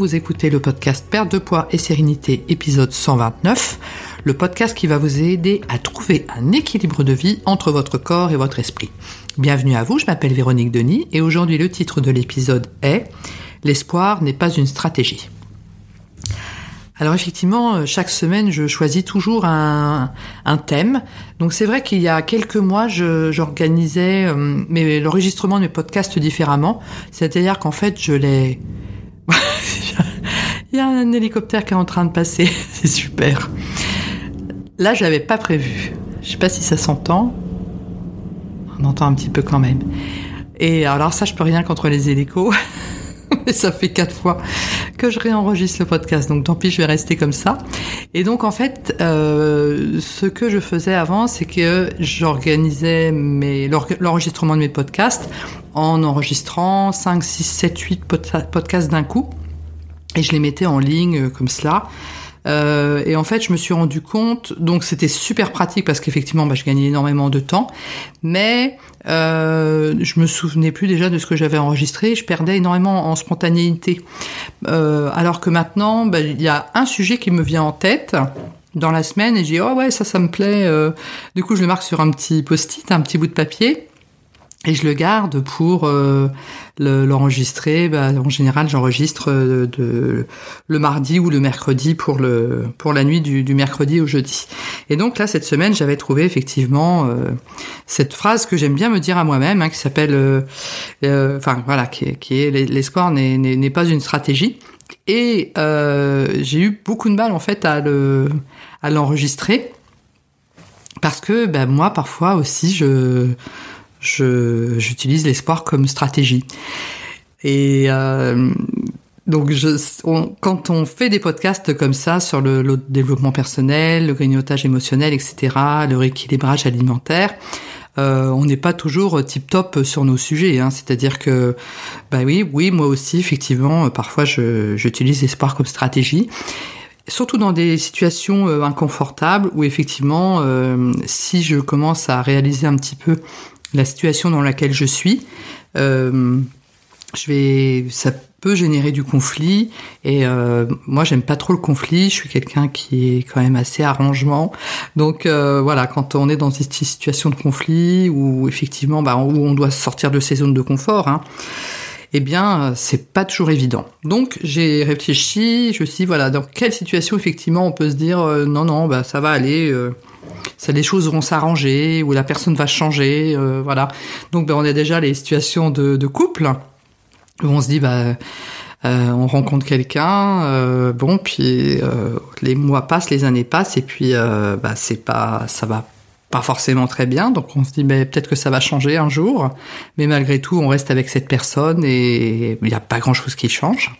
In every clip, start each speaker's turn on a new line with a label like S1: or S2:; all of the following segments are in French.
S1: vous écoutez le podcast Perte de poids et sérénité épisode 129, le podcast qui va vous aider à trouver un équilibre de vie entre votre corps et votre esprit. Bienvenue à vous, je m'appelle Véronique Denis et aujourd'hui le titre de l'épisode est L'espoir n'est pas une stratégie. Alors effectivement, chaque semaine, je choisis toujours un, thème. Donc c'est vrai qu'il y a quelques mois, j'organisais euh, l'enregistrement de mes podcasts différemment. C'est-à-dire qu'en fait, je les Il y a un hélicoptère qui est en train de passer, c'est super. Là, je l'avais pas prévu. Je sais pas si ça s'entend. On entend un petit peu quand même. Et alors ça, je peux rien contre les hélicos. Mais ça fait quatre fois que je réenregistre le podcast, donc tant pis, je vais rester comme ça. Et donc en fait, euh, ce que je faisais avant, c'est que j'organisais l'enregistrement de mes podcasts en enregistrant 5, 6, 7, 8 podcasts d'un coup et je les mettais en ligne euh, comme cela. Euh, et en fait, je me suis rendu compte, donc c'était super pratique parce qu'effectivement, bah, je gagnais énormément de temps, mais euh, je me souvenais plus déjà de ce que j'avais enregistré. Je perdais énormément en spontanéité. Euh, alors que maintenant, bah, il y a un sujet qui me vient en tête dans la semaine et je dis oh ouais ça ça me plaît. Euh, du coup, je le marque sur un petit post-it, un petit bout de papier et je le garde pour euh, l'enregistrer. bah, en général, j'enregistre euh, de, le mardi ou le mercredi pour le pour la nuit du, du mercredi au jeudi. Et donc là, cette semaine, j'avais trouvé effectivement euh, cette phrase que j'aime bien me dire à moi-même, hein, qui s'appelle, euh, enfin voilà, qui, qui est l'espoir n'est pas une stratégie. Et j'ai eu beaucoup de mal en fait à le à l'enregistrer parce que ben, moi parfois aussi je j'utilise l'espoir comme stratégie. Et euh, donc, quand on fait des podcasts comme ça sur le, développement personnel, le grignotage émotionnel, etc., le rééquilibrage alimentaire, euh, on n'est pas toujours tip top sur nos sujets. Hein. C'est-à-dire que, bah oui, oui, moi aussi, effectivement, parfois, j'utilise l'espoir comme stratégie surtout dans des situations euh, inconfortables où effectivement, euh, si je commence à réaliser un petit peu la situation dans laquelle je suis, euh, ça peut générer du conflit. Et euh, moi, j'aime pas trop le conflit. Je suis quelqu'un qui est quand même assez arrangement. Donc euh, voilà, quand on est dans une situation de conflit où effectivement, bah, où on doit sortir de ses zones de confort. Hein, eh bien, c'est pas toujours évident. Donc, j'ai réfléchi, je me suis dit, voilà, dans quelle situation, effectivement, on peut se dire, euh, non, non, bah, ça va aller, euh, ça, les choses vont s'arranger ou la personne va changer, euh, voilà. Donc ben, on a déjà les situations de, couple où on se dit bah euh, on rencontre quelqu'un, euh, bon puis euh, les mois passent, les années passent et puis euh, bah c'est pas ça va pas forcément très bien, donc on se dit mais peut-être que ça va changer un jour, mais malgré tout on reste avec cette personne et il n'y a pas grand chose qui change.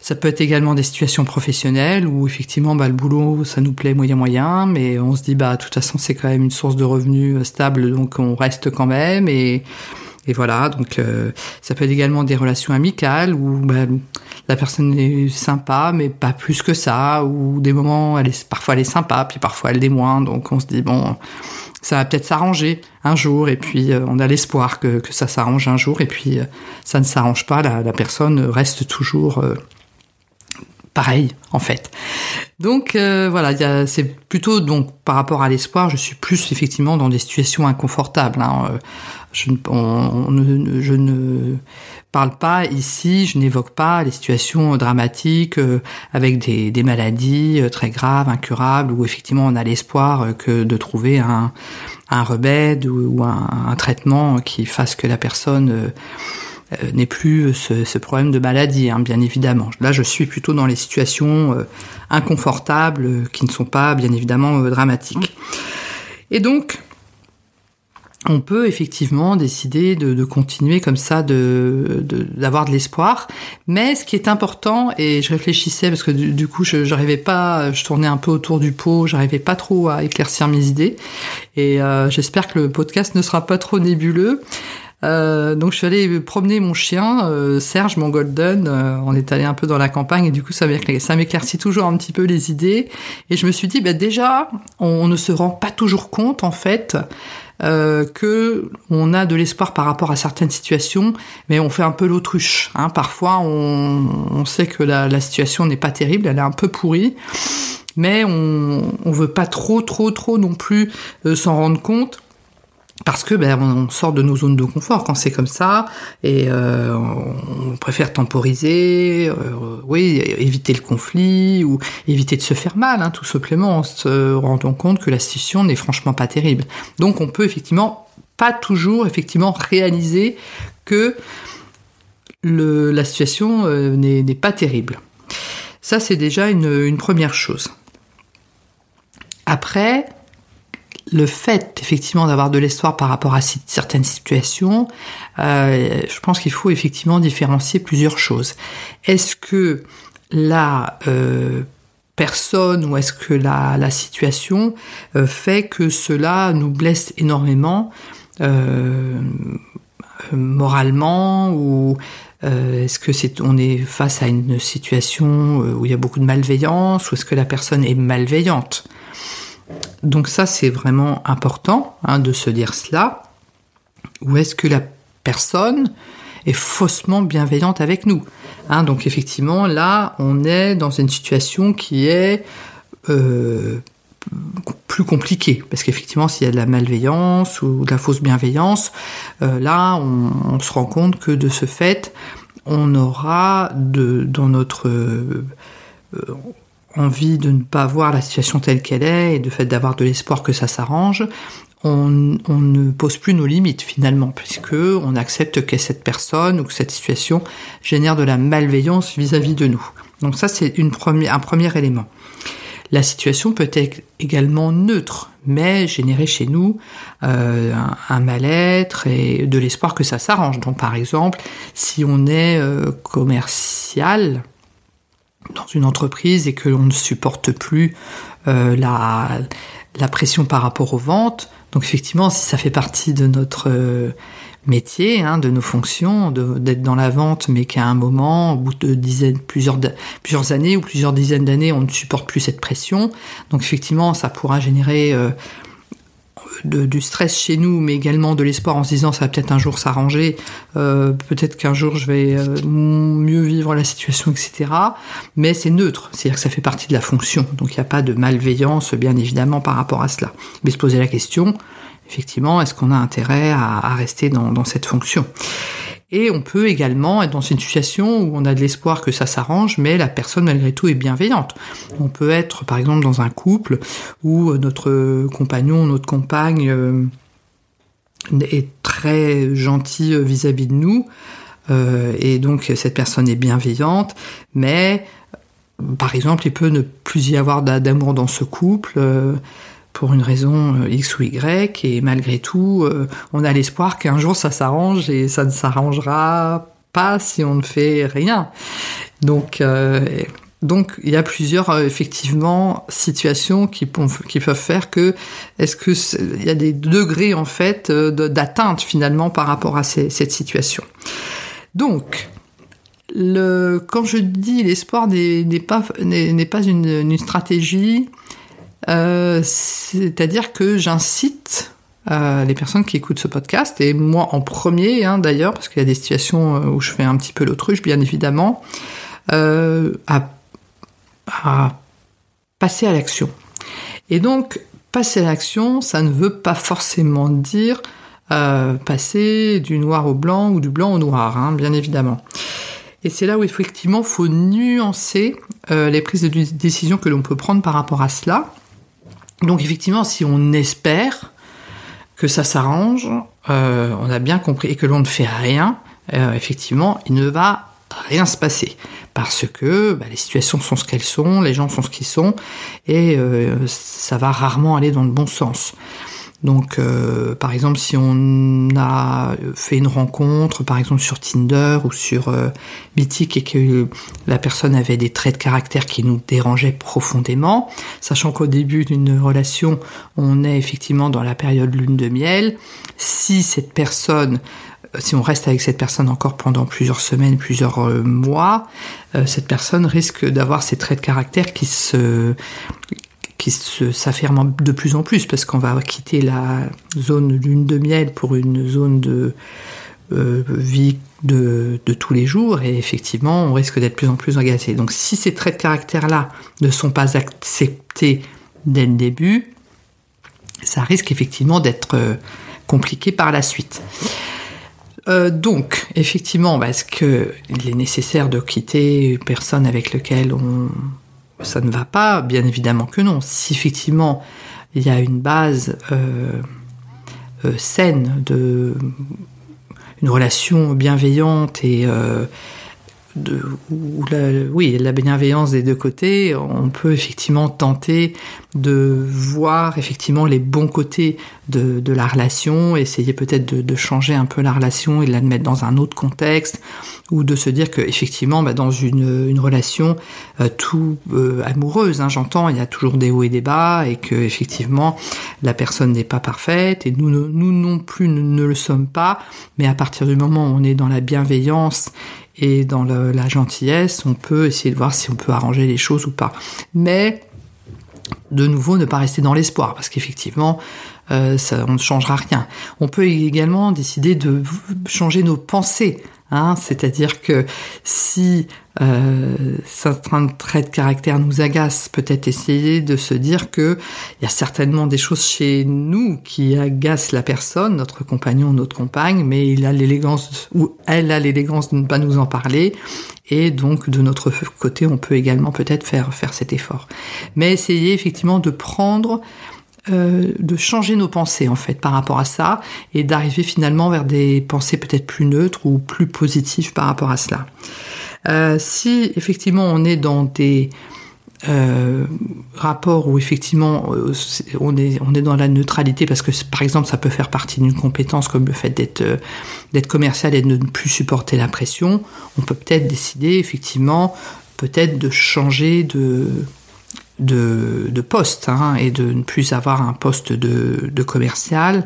S1: Ça peut être également des situations professionnelles où effectivement bah, le boulot ça nous plaît moyen moyen, mais on se dit bah de toute façon c'est quand même une source de revenus stable donc on reste quand même. Et et voilà donc euh, ça peut être également des relations amicales où bah, la personne est sympa mais pas plus que ça ou des moments elle est parfois elle est sympa puis parfois elle l'est moins donc on se dit bon ça va peut-être s'arranger un jour et puis euh, on a l'espoir que, que ça s'arrange un jour et puis ça ne s'arrange pas la, la personne reste toujours pareil en fait. Donc euh, voilà, c'est plutôt donc par rapport à l'espoir, je suis plus effectivement dans des situations inconfortables. Hein. Euh, je, ne, je, ne, parle pas ici, je n'évoque pas les situations dramatiques euh, avec des, des, maladies très graves, incurables, où effectivement on a l'espoir que de trouver un, un remède ou, un, un, traitement qui fasse que la personne euh, n'est plus ce, ce, problème de maladie, hein, bien évidemment. Là, je suis plutôt dans les situations euh, inconfortables euh, qui ne sont pas, bien évidemment, dramatiques. Et donc, on peut effectivement décider de, continuer comme ça, de d'avoir de, l'espoir. Mais ce qui est important, et je réfléchissais parce que du, coup, je n'arrivais pas, je tournais un peu autour du pot, j'arrivais pas trop à éclaircir mes idées. Et euh, j'espère que le podcast ne sera pas trop nébuleux. Euh, donc je suis allée promener mon chien, euh, Serge, mon golden. Euh, on est allé un peu dans la campagne et du coup ça m'éclaircit toujours un petit peu les idées. Et je me suis dit, bah, déjà, on ne se rend pas toujours compte en fait euh, que on a de l'espoir par rapport à certaines situations, mais on fait un peu l'autruche. Hein. Parfois, on, sait que la, situation n'est pas terrible, elle est un peu pourrie, mais on, on veut pas trop, trop, trop non plus s'en rendre compte parce que ben, on sort de nos zones de confort quand c'est comme ça et euh, on préfère temporiser, euh, oui, éviter le conflit ou éviter de se faire mal, hein, tout simplement en se rendant compte que la situation n'est franchement pas terrible. Donc on peut effectivement pas toujours effectivement réaliser que la situation euh, n'est pas terrible. Ça c'est déjà une première chose. Après, le fait effectivement d'avoir de l'espoir par rapport à certaines situations, euh, je pense qu'il faut effectivement différencier plusieurs choses. Est-ce que la euh, personne ou est-ce que la, situation euh, fait que cela nous blesse énormément moralement ou est-ce que c'est on est face à une situation où il y a beaucoup de malveillance ou est-ce que la personne est malveillante? Donc ça, c'est vraiment important hein, de se dire cela. Ou est-ce que la personne est faussement bienveillante avec nous hein, Donc effectivement, là, on est dans une situation qui est euh, plus compliquée. Parce qu'effectivement, s'il y a de la malveillance ou de la fausse bienveillance, euh, là, on, se rend compte que de ce fait, on aura dans notre... Euh, envie de ne pas voir la situation telle qu'elle est et de fait d'avoir de l'espoir que ça s'arrange, on, ne pose plus nos limites finalement, puisque on accepte que cette personne ou que cette situation génère de la malveillance vis-à-vis de nous. Donc ça c'est un premier élément. La situation peut être également neutre, mais générer chez nous euh, un, mal-être et de l'espoir que ça s'arrange. Donc par exemple, si on est euh, commercial, dans une entreprise et que l'on ne supporte plus euh, la, la pression par rapport aux ventes. Donc effectivement, si ça fait partie de notre euh, métier, hein, de nos fonctions, d'être dans la vente, mais qu'à un moment, au bout de dizaines, plusieurs, plusieurs années ou plusieurs dizaines d'années, on ne supporte plus cette pression. Donc effectivement, ça pourra générer euh, du stress chez nous, mais également de l'espoir en se disant ça va peut-être un jour s'arranger, euh, peut-être qu'un jour je vais euh, mieux vivre la situation, etc. Mais c'est neutre, c'est-à-dire que ça fait partie de la fonction, donc il n'y a pas de malveillance bien évidemment par rapport à cela. Mais se poser la question, effectivement, est-ce qu'on a intérêt à, rester dans cette fonction? Et on peut également être dans une situation où on a de l'espoir que ça s'arrange, mais la personne malgré tout est bienveillante. On peut être par exemple dans un couple où notre compagnon, notre compagne euh, est très gentil vis-à-vis de nous, euh, et donc cette personne est bienveillante, mais par exemple il peut ne plus y avoir d'amour dans ce couple. Euh, pour une raison euh, X ou Y, et malgré tout, euh, on a l'espoir qu'un jour ça s'arrange et ça ne s'arrangera pas si on ne fait rien. Donc, euh, donc il y a plusieurs effectivement situations qui, peuvent faire que est-ce que il y a des degrés en fait d'atteinte finalement par rapport à cette situation. Donc quand je dis l'espoir n'est pas pas une stratégie euh, c'est-à-dire que j'incite euh, les personnes qui écoutent ce podcast, et moi en premier hein, d'ailleurs, parce qu'il y a des situations euh, où je fais un petit peu l'autruche, bien évidemment, à, passer à l'action. Et donc, passer à l'action, ça ne veut pas forcément dire passer du noir au blanc ou du blanc au noir, hein, bien évidemment. Et c'est là où effectivement il faut nuancer les prises de décision que l'on peut prendre par rapport à cela. Donc effectivement, si on espère que ça s'arrange, euh, on a bien compris, et que l'on ne fait rien, euh, effectivement, il ne va rien se passer. Parce que bah, les situations sont ce qu'elles sont, les gens sont ce qu'ils sont, et euh, ça va rarement aller dans le bon sens. Donc, euh, par exemple, si on a fait une rencontre, par exemple sur Tinder ou sur euh, et que la personne avait des traits de caractère qui nous dérangeaient profondément, sachant qu'au début d'une relation, on est effectivement dans la période lune de miel, si cette personne si on reste avec cette personne encore pendant plusieurs semaines, plusieurs mois, cette personne risque d'avoir ces traits de caractère qui se qui s'affirment de plus en plus parce qu'on va quitter la zone lune de miel pour une zone de vie de, tous les jours et effectivement on risque d'être plus en plus agacé. Donc si ces traits de caractère-là ne sont pas acceptés dès le début, ça risque effectivement d'être euh, compliqué par la suite. Euh, donc, effectivement, est-ce qu'il est nécessaire de quitter une personne avec laquelle on... ça ne va pas Bien évidemment que non. Si effectivement il y a une base euh, saine de une relation bienveillante et la, oui, la bienveillance des deux côtés, on peut effectivement tenter de voir effectivement les bons côtés de, la relation, essayer peut-être de, changer un peu la relation et de la mettre dans un autre contexte, ou de se dire que effectivement, bah, dans une, relation euh, tout euh, amoureuse, hein, j'entends, il y a toujours des hauts et des bas, et que effectivement la personne n'est pas parfaite, et nous, nous non plus ne le sommes pas, mais à partir du moment où on est dans la bienveillance et dans la gentillesse, on peut essayer de voir si on peut arranger les choses ou pas. Mais de nouveau, ne pas rester dans l'espoir, parce qu'effectivement, euh, on ne changera rien. On peut également décider de changer nos pensées Hein, c'est-à-dire que si euh, certains traits de caractère nous agacent, peut-être essayer de se dire que il y a certainement des choses chez nous qui agacent la personne, notre compagnon, notre compagne, mais il a l'élégance ou elle a l'élégance de ne pas nous en parler. Et donc de notre côté, on peut également peut-être faire faire cet effort. Mais essayer effectivement de prendre euh, de changer nos pensées en fait par rapport à ça et d'arriver finalement vers des pensées peut-être plus neutres ou plus positives par rapport à cela. Euh, si effectivement on est dans des euh, rapports où effectivement on est dans la neutralité parce que par exemple ça peut faire partie d'une compétence comme le fait d'être d'être commercial et de ne plus supporter la pression, on peut peut-être décider effectivement peut-être de changer de de, de poste hein, et de ne plus avoir un poste de, de commercial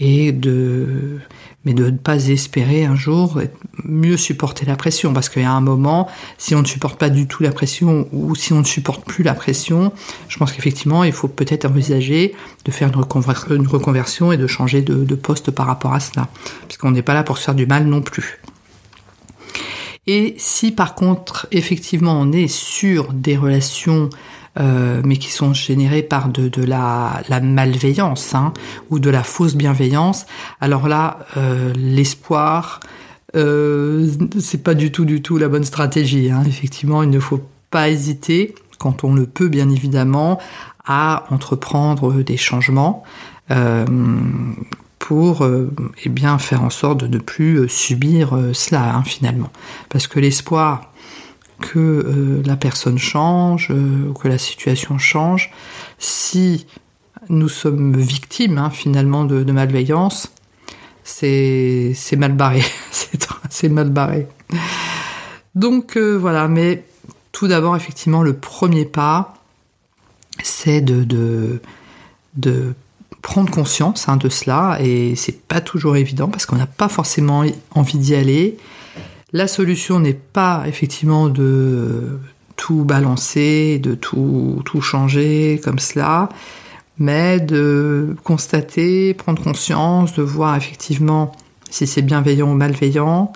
S1: et de mais de ne pas espérer un jour mieux supporter la pression. Parce qu'il y a un moment si on ne supporte pas du tout la pression ou si on ne supporte plus la pression je pense qu'effectivement il faut peut-être envisager de faire une, une reconversion et de changer de, de poste par rapport à cela. Puisqu'on n'est pas là pour se faire du mal non plus. Et si par contre effectivement on est sur des relations euh, mais qui sont générés par de, la, malveillance hein, ou de la fausse bienveillance, alors là, euh, l'espoir, euh, c'est pas du tout, du tout la bonne stratégie. Hein. Effectivement, il ne faut pas hésiter, quand on le peut bien évidemment, à entreprendre des changements. Euh, pour euh, eh bien faire en sorte de ne plus subir cela hein, finalement parce que l'espoir que euh, la personne change, euh, que la situation change. Si nous sommes victimes hein, finalement de, malveillance, c'est mal barré, c'est mal barré. Donc euh, voilà, mais tout d'abord effectivement le premier pas, c'est de prendre conscience hein, de cela et c'est pas toujours évident parce qu'on n'a pas forcément envie d'y aller la solution n'est pas effectivement de tout balancer, de tout, tout changer comme cela, mais de constater, prendre conscience, de voir effectivement si c'est bienveillant ou malveillant,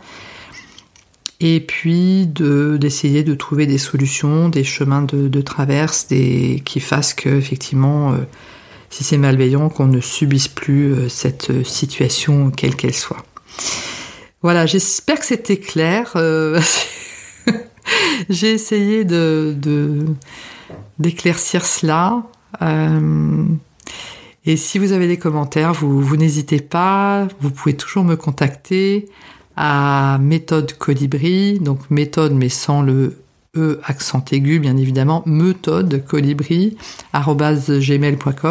S1: et puis d'essayer de, trouver des solutions, des chemins de, traverse, qui fassent que effectivement, euh, si c'est malveillant, qu'on ne subisse plus euh, cette situation quelle qu'elle soit. Voilà, j'espère que c'était clair. Euh, j'ai essayé d'éclaircir cela. Euh, et si vous avez des commentaires, vous n'hésitez pas. Vous pouvez toujours me contacter à méthode colibri, donc méthode mais sans le E accent aigu, bien évidemment, méthode colibri.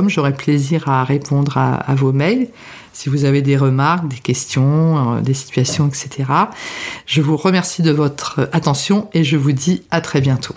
S1: J'aurai plaisir à répondre à vos mails si vous avez des remarques, des questions, euh, des situations, etc. Je vous remercie de votre attention et je vous dis à très bientôt.